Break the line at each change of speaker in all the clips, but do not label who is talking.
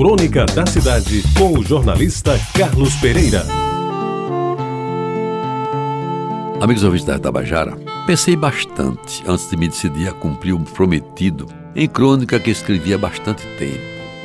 Crônica da Cidade, com o jornalista Carlos Pereira.
Amigos ouvintes da Tabajara, pensei bastante antes de me decidir a cumprir o prometido em crônica que escrevi há bastante tempo.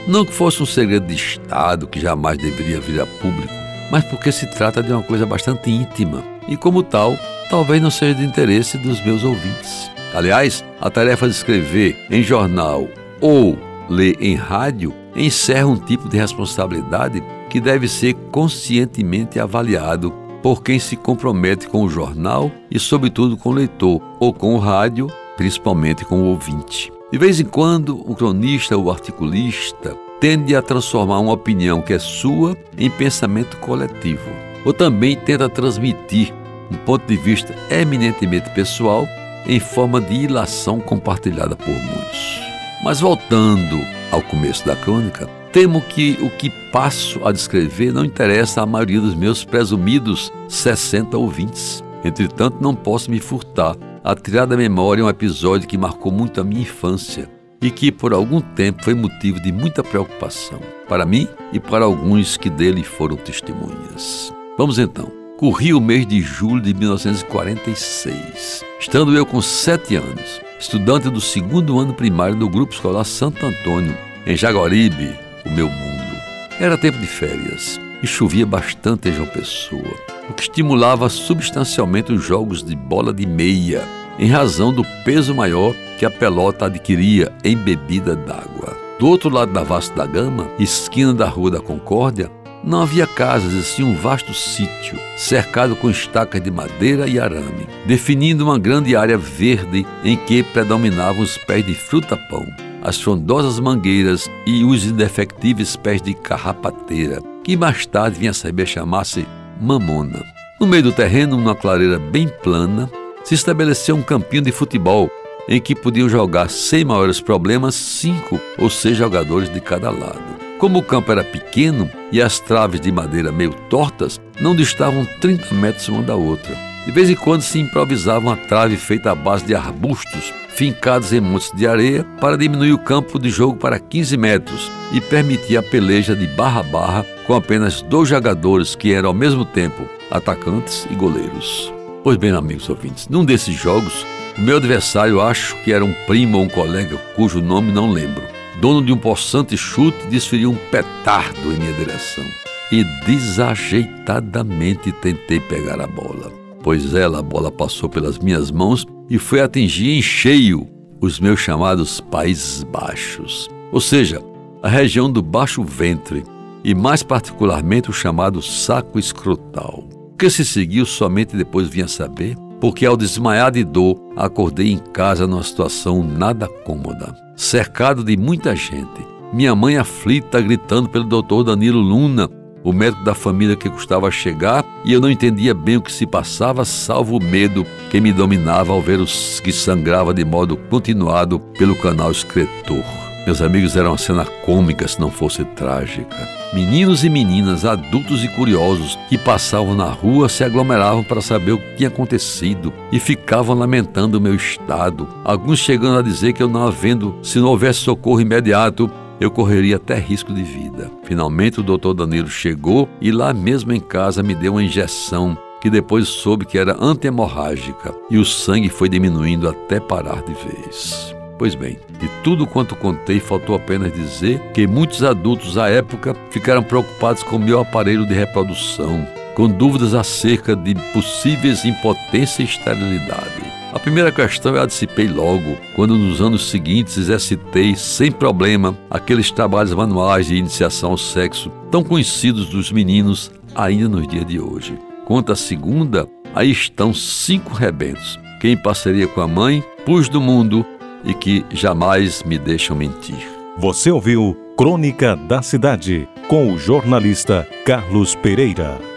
Não que fosse um segredo de Estado que jamais deveria vir a público, mas porque se trata de uma coisa bastante íntima e, como tal, talvez não seja de interesse dos meus ouvintes. Aliás, a tarefa de escrever em jornal ou ler em rádio encerra um tipo de responsabilidade que deve ser conscientemente avaliado por quem se compromete com o jornal e, sobretudo, com o leitor, ou com o rádio, principalmente com o ouvinte. De vez em quando, o cronista ou articulista tende a transformar uma opinião que é sua em pensamento coletivo, ou também tenta transmitir um ponto de vista eminentemente pessoal em forma de ilação compartilhada por muitos. Mas voltando ao começo da crônica, temo que o que passo a descrever não interessa à maioria dos meus presumidos 60 ouvintes. Entretanto, não posso me furtar a tirar da memória um episódio que marcou muito a minha infância e que por algum tempo foi motivo de muita preocupação para mim e para alguns que dele foram testemunhas. Vamos então. Corria o mês de julho de 1946. Estando eu com sete anos, estudante do segundo ano primário do Grupo Escolar Santo Antônio, em Jaguaribe, o meu mundo. Era tempo de férias e chovia bastante em João Pessoa, o que estimulava substancialmente os jogos de bola de meia, em razão do peso maior que a pelota adquiria em bebida d'água. Do outro lado da Vasta da Gama, esquina da Rua da Concórdia, não havia casas, e sim um vasto sítio, cercado com estacas de madeira e arame, definindo uma grande área verde em que predominavam os pés de fruta-pão, as frondosas mangueiras e os indefectíveis pés de carrapateira, que mais tarde vinha a saber chamar-se mamona. No meio do terreno, numa clareira bem plana, se estabeleceu um campinho de futebol em que podiam jogar sem maiores problemas cinco ou seis jogadores de cada lado. Como o campo era pequeno e as traves de madeira meio tortas, não distavam 30 metros uma da outra. De vez em quando se improvisava uma trave feita à base de arbustos fincados em montes de areia para diminuir o campo de jogo para 15 metros e permitir a peleja de barra a barra com apenas dois jogadores que eram ao mesmo tempo atacantes e goleiros. Pois bem, amigos ouvintes, num desses jogos, o meu adversário acho que era um primo ou um colega cujo nome não lembro dono de um possante chute, desferiu um petardo em minha direção. E desajeitadamente tentei pegar a bola, pois ela, a bola passou pelas minhas mãos e foi atingir em cheio os meus chamados Países Baixos, ou seja, a região do baixo ventre e mais particularmente o chamado saco escrotal. O que se seguiu somente depois vinha saber, porque ao desmaiar de dor, acordei em casa numa situação nada cômoda cercado de muita gente. Minha mãe aflita gritando pelo doutor Danilo Luna, o médico da família que custava chegar, e eu não entendia bem o que se passava, salvo o medo que me dominava ao ver os que sangrava de modo continuado pelo canal excretor. Meus amigos, era uma cena cômica se não fosse trágica. Meninos e meninas, adultos e curiosos que passavam na rua se aglomeravam para saber o que tinha acontecido e ficavam lamentando o meu estado. Alguns chegando a dizer que eu não havendo, se não houvesse socorro imediato, eu correria até risco de vida. Finalmente o doutor Danilo chegou e lá mesmo em casa me deu uma injeção que depois soube que era antihemorrágica e o sangue foi diminuindo até parar de vez. Pois bem, de tudo quanto contei, faltou apenas dizer que muitos adultos à época ficaram preocupados com meu aparelho de reprodução, com dúvidas acerca de possíveis impotência e esterilidade. A primeira questão eu a dissipei logo, quando nos anos seguintes exercitei sem problema aqueles trabalhos manuais de iniciação ao sexo tão conhecidos dos meninos ainda nos dias de hoje. Quanto à segunda, aí estão cinco rebentos, que em parceria com a mãe pus do mundo e que jamais me deixam mentir.
Você ouviu Crônica da Cidade com o jornalista Carlos Pereira.